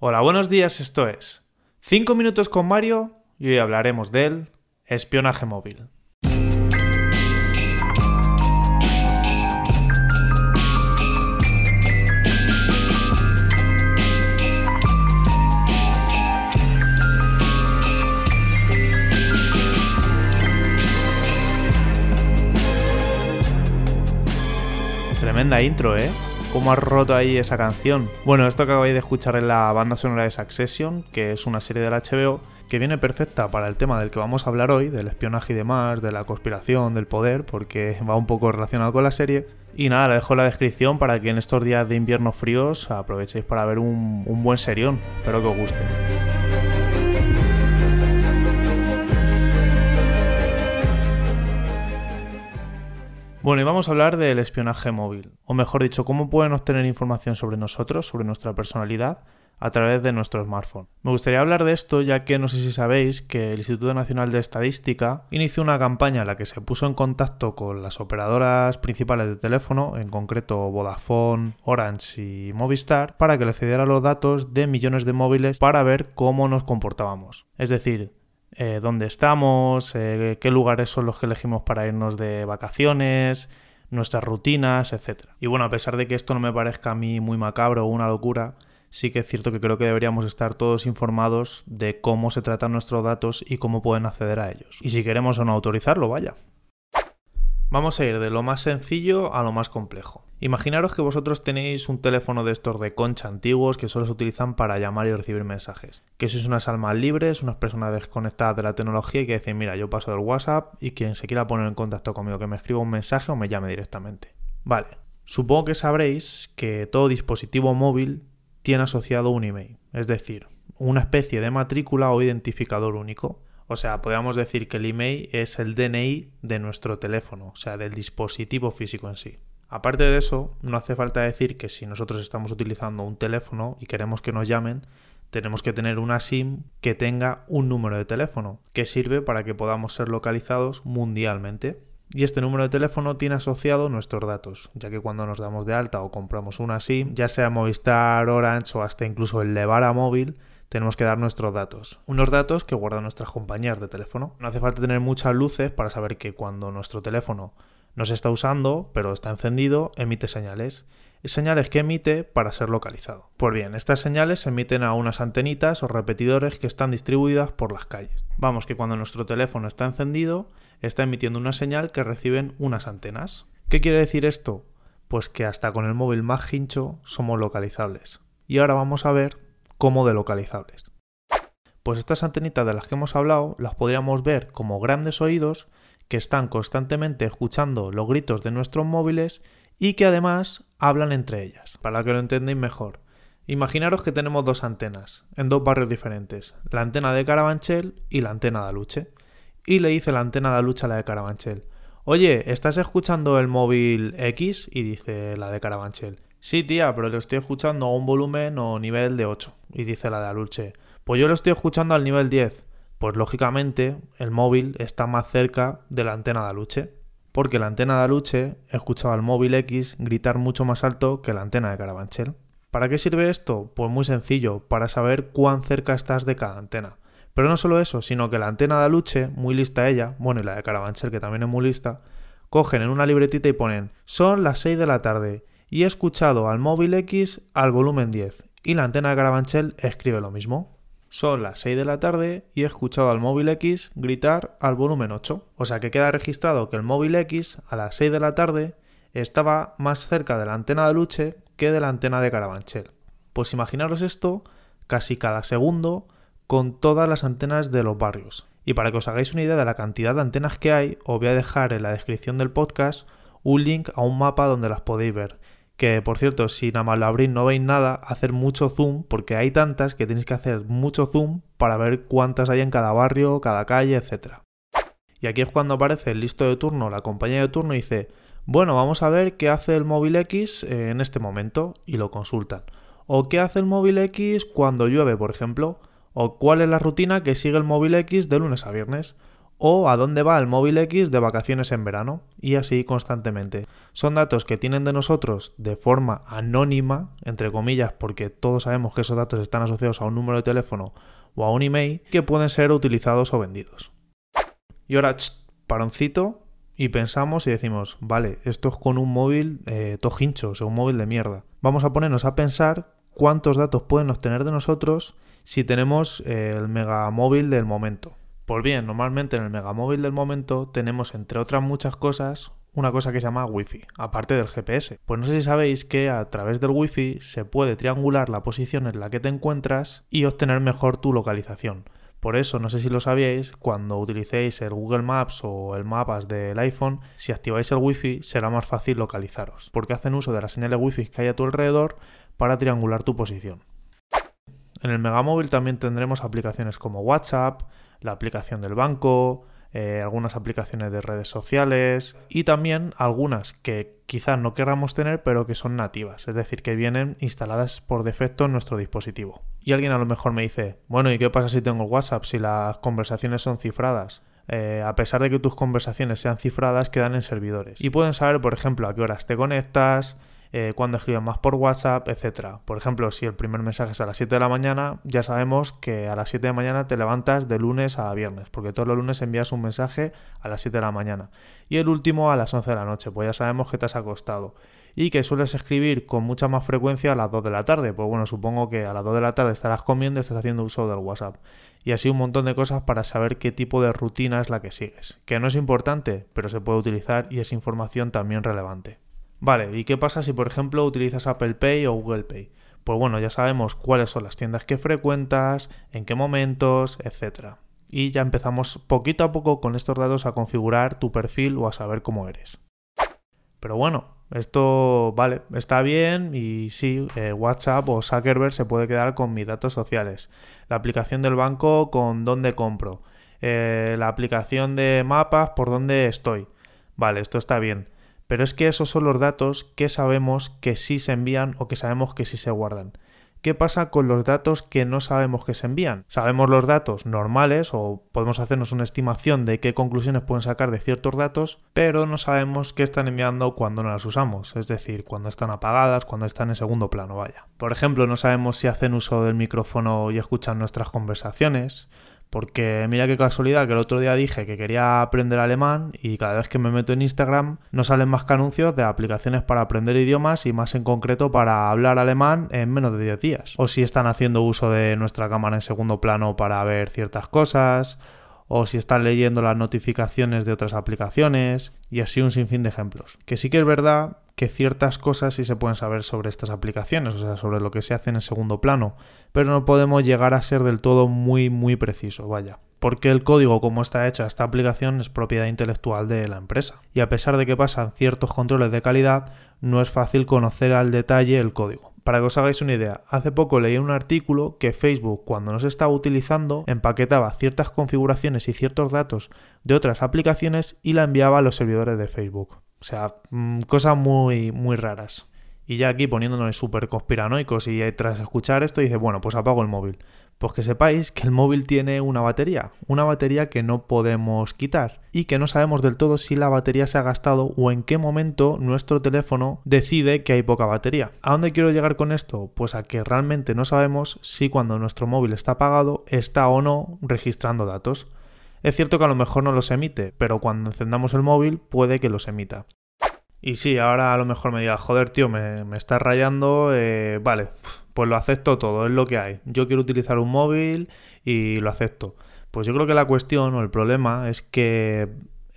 Hola, buenos días, esto es 5 minutos con Mario y hoy hablaremos del espionaje móvil. Tremenda intro, ¿eh? ¿Cómo has roto ahí esa canción? Bueno, esto que acabáis de escuchar es la banda sonora de Succession, que es una serie del HBO que viene perfecta para el tema del que vamos a hablar hoy, del espionaje y demás, de la conspiración, del poder, porque va un poco relacionado con la serie. Y nada, le dejo la descripción para que en estos días de invierno fríos aprovechéis para ver un, un buen serión. Espero que os guste. Bueno, y vamos a hablar del espionaje móvil, o mejor dicho, cómo pueden obtener información sobre nosotros, sobre nuestra personalidad, a través de nuestro smartphone. Me gustaría hablar de esto ya que no sé si sabéis que el Instituto Nacional de Estadística inició una campaña en la que se puso en contacto con las operadoras principales de teléfono, en concreto Vodafone, Orange y Movistar, para que le cediera los datos de millones de móviles para ver cómo nos comportábamos. Es decir, eh, dónde estamos, eh, qué lugares son los que elegimos para irnos de vacaciones, nuestras rutinas, etc. Y bueno, a pesar de que esto no me parezca a mí muy macabro o una locura, sí que es cierto que creo que deberíamos estar todos informados de cómo se tratan nuestros datos y cómo pueden acceder a ellos. Y si queremos o no autorizarlo, vaya. Vamos a ir de lo más sencillo a lo más complejo. Imaginaros que vosotros tenéis un teléfono de estos de concha antiguos que solo se utilizan para llamar y recibir mensajes. Que sois unas almas libres, unas personas desconectadas de la tecnología y que decís, mira, yo paso del WhatsApp y quien se quiera poner en contacto conmigo que me escriba un mensaje o me llame directamente. Vale, supongo que sabréis que todo dispositivo móvil tiene asociado un email, es decir, una especie de matrícula o identificador único. O sea, podríamos decir que el email es el DNI de nuestro teléfono, o sea, del dispositivo físico en sí. Aparte de eso, no hace falta decir que si nosotros estamos utilizando un teléfono y queremos que nos llamen, tenemos que tener una SIM que tenga un número de teléfono, que sirve para que podamos ser localizados mundialmente. Y este número de teléfono tiene asociado nuestros datos, ya que cuando nos damos de alta o compramos una SIM, ya sea Movistar, Orange o hasta incluso el Levara móvil, tenemos que dar nuestros datos. Unos datos que guardan nuestras compañías de teléfono. No hace falta tener muchas luces para saber que cuando nuestro teléfono no se está usando, pero está encendido, emite señales. Señales que emite para ser localizado. Pues bien, estas señales se emiten a unas antenitas o repetidores que están distribuidas por las calles. Vamos que cuando nuestro teléfono está encendido, está emitiendo una señal que reciben unas antenas. ¿Qué quiere decir esto? Pues que hasta con el móvil más hincho somos localizables. Y ahora vamos a ver como de localizables. Pues estas antenitas de las que hemos hablado las podríamos ver como grandes oídos que están constantemente escuchando los gritos de nuestros móviles y que además hablan entre ellas. Para que lo entendáis mejor, imaginaros que tenemos dos antenas en dos barrios diferentes, la antena de Carabanchel y la antena de Aluche. Y le dice la antena de Aluche a la de Carabanchel, oye, ¿estás escuchando el móvil X? Y dice la de Carabanchel, Sí, tía, pero lo estoy escuchando a un volumen o nivel de 8. Y dice la de Aluche, pues yo lo estoy escuchando al nivel 10. Pues lógicamente el móvil está más cerca de la antena de Aluche. Porque la antena de Aluche escuchaba al móvil X gritar mucho más alto que la antena de Carabanchel. ¿Para qué sirve esto? Pues muy sencillo, para saber cuán cerca estás de cada antena. Pero no solo eso, sino que la antena de Aluche, muy lista ella, bueno, y la de Carabanchel, que también es muy lista, cogen en una libretita y ponen, son las 6 de la tarde, y he escuchado al móvil X al volumen 10 y la antena de Carabanchel escribe lo mismo. Son las 6 de la tarde y he escuchado al móvil X gritar al volumen 8. O sea que queda registrado que el móvil X a las 6 de la tarde estaba más cerca de la antena de Luche que de la antena de Carabanchel. Pues imaginaros esto casi cada segundo con todas las antenas de los barrios. Y para que os hagáis una idea de la cantidad de antenas que hay, os voy a dejar en la descripción del podcast un link a un mapa donde las podéis ver que por cierto, si nada más lo abrís no veis nada, hacer mucho zoom, porque hay tantas que tenéis que hacer mucho zoom para ver cuántas hay en cada barrio, cada calle, etc. Y aquí es cuando aparece el listo de turno, la compañía de turno y dice, bueno, vamos a ver qué hace el móvil X en este momento, y lo consultan. O qué hace el móvil X cuando llueve, por ejemplo, o cuál es la rutina que sigue el móvil X de lunes a viernes, o a dónde va el móvil X de vacaciones en verano y así constantemente. Son datos que tienen de nosotros de forma anónima, entre comillas, porque todos sabemos que esos datos están asociados a un número de teléfono o a un email que pueden ser utilizados o vendidos. Y ahora, paroncito, y pensamos y decimos, vale, esto es con un móvil eh, tojincho, o sea, un móvil de mierda. Vamos a ponernos a pensar cuántos datos pueden obtener de nosotros si tenemos eh, el megamóvil del momento. Pues bien, normalmente en el megamóvil del momento tenemos, entre otras muchas cosas, una cosa que se llama Wi-Fi, aparte del GPS. Pues no sé si sabéis que a través del Wi-Fi se puede triangular la posición en la que te encuentras y obtener mejor tu localización. Por eso, no sé si lo sabíais, cuando utilicéis el Google Maps o el Mapas del iPhone, si activáis el Wi-Fi será más fácil localizaros, porque hacen uso de las señales Wi-Fi que hay a tu alrededor para triangular tu posición. En el Megamóvil también tendremos aplicaciones como WhatsApp, la aplicación del banco, eh, algunas aplicaciones de redes sociales y también algunas que quizás no queramos tener pero que son nativas, es decir, que vienen instaladas por defecto en nuestro dispositivo. Y alguien a lo mejor me dice, bueno, ¿y qué pasa si tengo WhatsApp si las conversaciones son cifradas? Eh, a pesar de que tus conversaciones sean cifradas, quedan en servidores. Y pueden saber, por ejemplo, a qué horas te conectas, eh, cuando escriben más por WhatsApp, etc. Por ejemplo, si el primer mensaje es a las 7 de la mañana, ya sabemos que a las 7 de la mañana te levantas de lunes a viernes, porque todos los lunes envías un mensaje a las 7 de la mañana. Y el último a las 11 de la noche, pues ya sabemos que te has acostado. Y que sueles escribir con mucha más frecuencia a las 2 de la tarde. Pues bueno, supongo que a las 2 de la tarde estarás comiendo y estás haciendo uso del WhatsApp. Y así un montón de cosas para saber qué tipo de rutina es la que sigues. Que no es importante, pero se puede utilizar y es información también relevante. Vale, ¿y qué pasa si por ejemplo utilizas Apple Pay o Google Pay? Pues bueno, ya sabemos cuáles son las tiendas que frecuentas, en qué momentos, etc. Y ya empezamos poquito a poco con estos datos a configurar tu perfil o a saber cómo eres. Pero bueno, esto vale, está bien y sí, eh, WhatsApp o Zuckerberg se puede quedar con mis datos sociales. La aplicación del banco con dónde compro. Eh, la aplicación de mapas por dónde estoy. Vale, esto está bien. Pero es que esos son los datos que sabemos que sí se envían o que sabemos que sí se guardan. ¿Qué pasa con los datos que no sabemos que se envían? Sabemos los datos normales o podemos hacernos una estimación de qué conclusiones pueden sacar de ciertos datos, pero no sabemos qué están enviando cuando no las usamos, es decir, cuando están apagadas, cuando están en segundo plano, vaya. Por ejemplo, no sabemos si hacen uso del micrófono y escuchan nuestras conversaciones, porque mira qué casualidad que el otro día dije que quería aprender alemán y cada vez que me meto en Instagram no salen más que anuncios de aplicaciones para aprender idiomas y más en concreto para hablar alemán en menos de 10 días. O si están haciendo uso de nuestra cámara en segundo plano para ver ciertas cosas, o si están leyendo las notificaciones de otras aplicaciones y así un sinfín de ejemplos. Que sí que es verdad que ciertas cosas sí se pueden saber sobre estas aplicaciones, o sea, sobre lo que se hace en el segundo plano, pero no podemos llegar a ser del todo muy muy preciso, vaya. Porque el código como está hecha esta aplicación es propiedad intelectual de la empresa. Y a pesar de que pasan ciertos controles de calidad, no es fácil conocer al detalle el código. Para que os hagáis una idea, hace poco leí un artículo que Facebook, cuando no se estaba utilizando, empaquetaba ciertas configuraciones y ciertos datos de otras aplicaciones y la enviaba a los servidores de Facebook. O sea, mm, cosas muy, muy raras. Y ya aquí poniéndonos súper conspiranoicos y tras escuchar esto dice, bueno, pues apago el móvil. Pues que sepáis que el móvil tiene una batería, una batería que no podemos quitar y que no sabemos del todo si la batería se ha gastado o en qué momento nuestro teléfono decide que hay poca batería. ¿A dónde quiero llegar con esto? Pues a que realmente no sabemos si cuando nuestro móvil está apagado está o no registrando datos. Es cierto que a lo mejor no los emite, pero cuando encendamos el móvil puede que los emita. Y sí, ahora a lo mejor me diga, joder, tío, me, me está rayando, eh, vale, pues lo acepto todo, es lo que hay. Yo quiero utilizar un móvil y lo acepto. Pues yo creo que la cuestión o el problema es que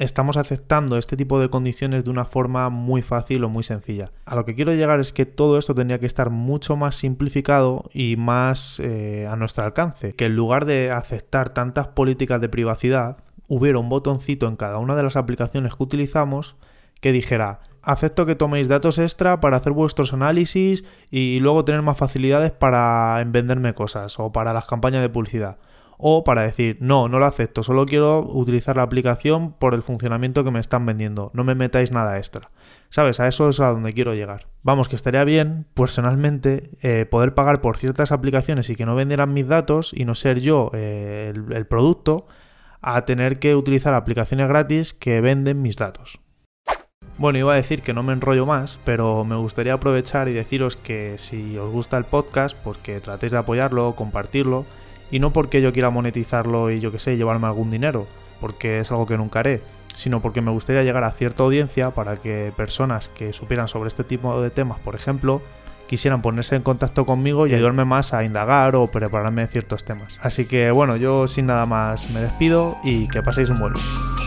estamos aceptando este tipo de condiciones de una forma muy fácil o muy sencilla. A lo que quiero llegar es que todo esto tendría que estar mucho más simplificado y más eh, a nuestro alcance. Que en lugar de aceptar tantas políticas de privacidad, hubiera un botoncito en cada una de las aplicaciones que utilizamos que dijera acepto que toméis datos extra para hacer vuestros análisis y luego tener más facilidades para venderme cosas o para las campañas de publicidad. O para decir, no, no lo acepto, solo quiero utilizar la aplicación por el funcionamiento que me están vendiendo, no me metáis nada extra. ¿Sabes? A eso es a donde quiero llegar. Vamos, que estaría bien, personalmente, eh, poder pagar por ciertas aplicaciones y que no vendieran mis datos y no ser yo eh, el producto a tener que utilizar aplicaciones gratis que venden mis datos. Bueno, iba a decir que no me enrollo más, pero me gustaría aprovechar y deciros que si os gusta el podcast, pues que tratéis de apoyarlo, compartirlo, y no porque yo quiera monetizarlo y yo que sé, llevarme algún dinero, porque es algo que nunca haré, sino porque me gustaría llegar a cierta audiencia para que personas que supieran sobre este tipo de temas, por ejemplo, quisieran ponerse en contacto conmigo y ayudarme más a indagar o prepararme ciertos temas. Así que bueno, yo sin nada más me despido y que paséis un buen lunes.